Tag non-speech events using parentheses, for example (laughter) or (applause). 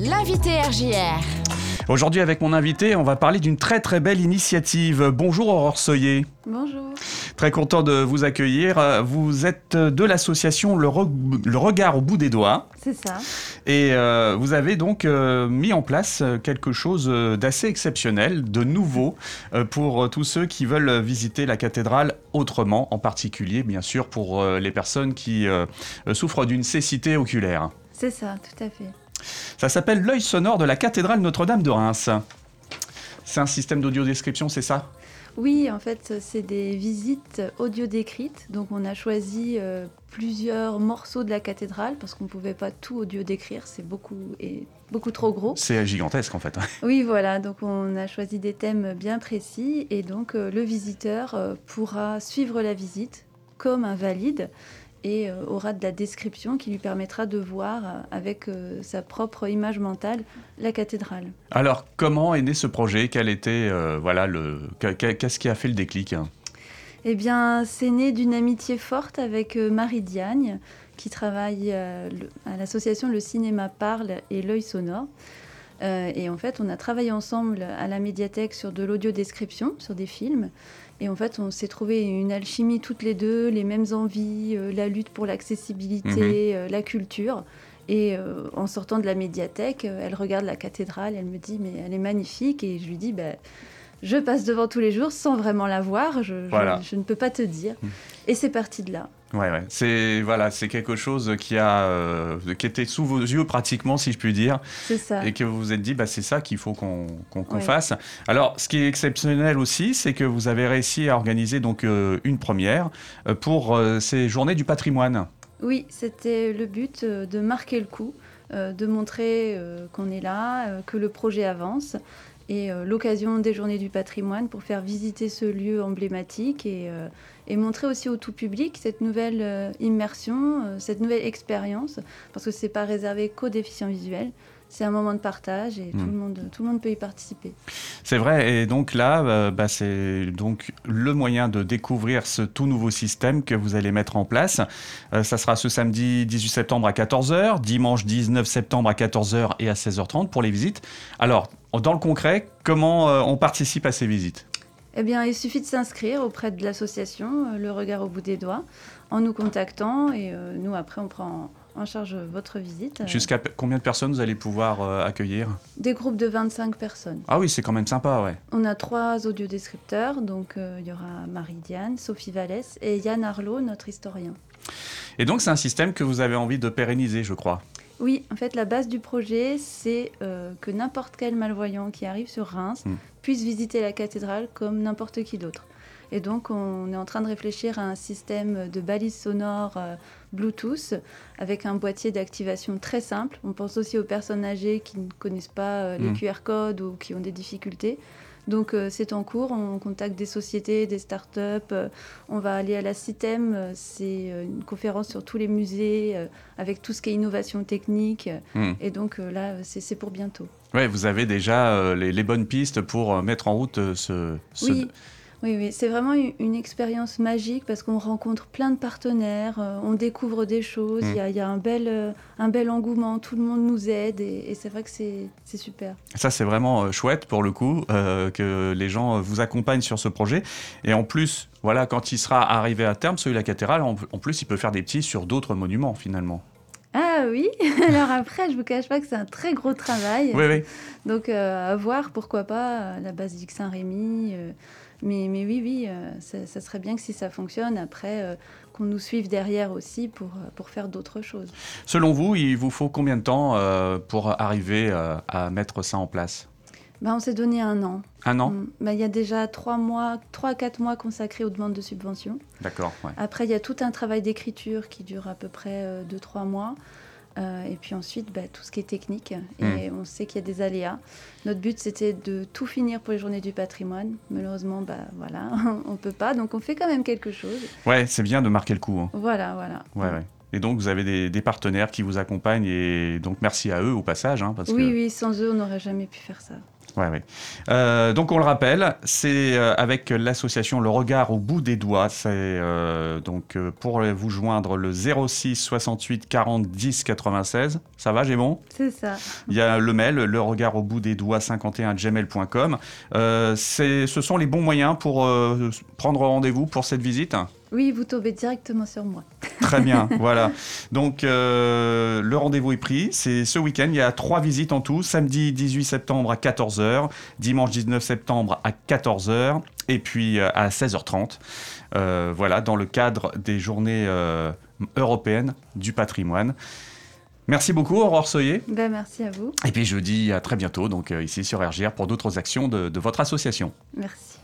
L'invité RJR. Aujourd'hui, avec mon invité, on va parler d'une très très belle initiative. Bonjour Aurore Soyer. Bonjour. Très content de vous accueillir. Vous êtes de l'association le, Re- Le Regard au bout des doigts. C'est ça. Et euh, vous avez donc euh, mis en place quelque chose euh, d'assez exceptionnel, de nouveau, euh, pour euh, tous ceux qui veulent visiter la cathédrale autrement, en particulier bien sûr pour euh, les personnes qui euh, souffrent d'une cécité oculaire. C'est ça, tout à fait. Ça s'appelle l'œil sonore de la cathédrale Notre-Dame de Reims. C'est un système d'audio-description, c'est ça? Oui, en fait, c'est des visites audio décrites. Donc, on a choisi euh, plusieurs morceaux de la cathédrale parce qu'on ne pouvait pas tout audio décrire. C'est beaucoup et beaucoup trop gros. C'est gigantesque en fait. (laughs) Oui, voilà. Donc, on a choisi des thèmes bien précis et donc euh, le visiteur euh, pourra suivre la visite comme un valide et euh, aura de la description qui lui permettra de voir euh, avec euh, sa propre image mentale la cathédrale. Alors, comment est né ce projet? Quel était, euh, voilà, le, que- que- qu'est-ce qui a fait le déclic? Eh bien, c'est né d'une amitié forte avec Marie Diagne, qui travaille le- à l'association Le Cinéma Parle et L'œil sonore. Euh, et en fait, on a travaillé ensemble à la médiathèque sur de l'audio-description, sur des films. Et en fait, on s'est trouvé une alchimie toutes les deux, les mêmes envies, euh, la lutte pour l'accessibilité, euh, la culture. Et euh, en sortant de la médiathèque, elle regarde la cathédrale, elle me dit mais elle est magnifique. Et je lui dis bah, je passe devant tous les jours sans vraiment la voir, je, je- Voilà. je ne peux pas te dire. Mm. Et c'est parti de là. Ouais, ouais. C'est voilà, c'est quelque chose qui a, euh, qui était sous vos yeux pratiquement, si je puis dire, C'est ça. et que vous vous êtes dit, bah, c'est ça qu'il faut qu'on qu'on- qu'on Ouais. fasse. Alors, ce qui est exceptionnel aussi, c'est que vous avez réussi à organiser donc euh, une première euh, pour euh, ces Journées du patrimoine. Oui, c'était le but de marquer le coup, de montrer qu'on est là, que le projet avance. Et euh, l'occasion des journées du patrimoine pour faire visiter ce lieu emblématique et, euh, montrer aussi au tout public cette nouvelle euh, immersion, cette nouvelle expérience, parce que c'est pas réservé qu'aux déficients visuels. C'est un moment de partage et Mm. tout, le monde, tout le monde peut y participer. C'est vrai, et donc là, euh, bah, c'est donc le moyen de découvrir ce tout nouveau système que vous allez mettre en place. Euh, ça sera ce samedi 18 septembre à 14h, dimanche 19 septembre à 14h et à 16h30 pour les visites. Alors, dans le concret, comment euh, on participe à ces visites? Eh bien, il suffit de s'inscrire auprès de l'association Le Regard au bout des doigts en nous contactant et nous, après, on prend en charge votre visite. Jusqu'à combien de personnes vous allez pouvoir euh, accueillir? Des groupes de 25 personnes. Ah oui, c'est quand même sympa, ouais. On a trois audiodescripteurs, donc euh, il y aura Marie-Diane, Sophie Vallès et Yann Arlot, notre historien. Et donc, c'est un système que vous avez envie de pérenniser, je crois. Oui, en fait, la base du projet, c'est euh, que n'importe quel malvoyant qui arrive sur Reims Mm. puisse visiter la cathédrale comme n'importe qui d'autre. Et donc, on est en train de réfléchir à un système de balises sonores euh, Bluetooth avec un boîtier d'activation très simple. On pense aussi aux personnes âgées qui ne connaissent pas euh, les Mm. QR codes ou qui ont des difficultés. Donc, euh, c'est en cours. On contacte des sociétés, des startups. euh, on va aller à la CITEM. c'est une conférence sur tous les musées euh, avec tout ce qui est innovation technique. Hmm. Et donc là, c'est pour bientôt. Ouais, vous avez déjà les, les bonnes pistes pour mettre en route ce, ce- Oui, oui, oui. c'est vraiment une, une expérience magique parce qu'on rencontre plein de partenaires, euh, on découvre des choses, il Mm. y, a, il y a un, bel, euh, un bel engouement, tout le monde nous aide et, et c'est vrai que c'est super. Ça, c'est vraiment euh, chouette pour le coup euh, que les gens vous accompagnent sur ce projet. Et en plus, voilà, quand il sera arrivé à terme, celui de la cathédrale, en, en plus, il peut faire des petits sur d'autres monuments finalement. Ah oui, (laughs) alors après, je vous cache pas que c'est un très gros travail. Oui, oui. Donc euh, à voir, pourquoi pas, la basilique Saint-Rémy. euh, mais, mais oui, oui, euh, ça, ça serait bien que si ça fonctionne, après, euh, qu'on nous suive derrière aussi pour, euh, pour faire d'autres choses. Selon vous, il vous faut combien de temps pour arriver à mettre ça en place? Ben, on s'est donné un an. Un an? Mm. Ben, Il y a déjà trois mois, trois à quatre mois consacrés aux demandes de subventions. D'accord. ouais. Après, il y a tout un travail d'écriture qui dure à peu près euh, deux, trois mois. Euh, et puis ensuite, ben, tout ce qui est technique. Et on sait qu'il y a des aléas. Notre but, c'était de tout finir pour les journées du patrimoine. Malheureusement, ben, voilà, (laughs) on ne peut pas. Donc, on fait quand même quelque chose. Ouais, c'est bien de marquer le coup. hein. Voilà, voilà. Ouais, ouais. Et donc, vous avez des, des partenaires qui vous accompagnent et donc merci à eux au passage. hein, parce Oui, que oui, sans eux, on n'aurait jamais pu faire ça. Ouais, ouais. Euh, donc on le rappelle, c'est euh, avec l'association Le Regard au bout des doigts. C'est euh, donc pour vous joindre le 06 68 40 10 96. Ça va, j'ai bon C'est ça. Il y a le mail, le regard au bout des doigts 51 gmail.com. Euh, ce sont les bons moyens pour prendre rendez-vous pour cette visite? Oui, vous tombez directement sur moi. Très bien, (laughs) voilà. Donc euh, le rendez-vous est pris. C'est ce week-end. Il y a trois visites en tout. Samedi 18 septembre à 14h, dimanche 19 septembre à 14h et puis euh, à 16h30. Euh, voilà, dans le cadre des journées euh, européennes du patrimoine. Merci beaucoup, Aurore Soyer. Ben, merci à vous. Et puis je vous dis à très bientôt, donc ici sur RGR, pour d'autres actions de- de votre association. Merci.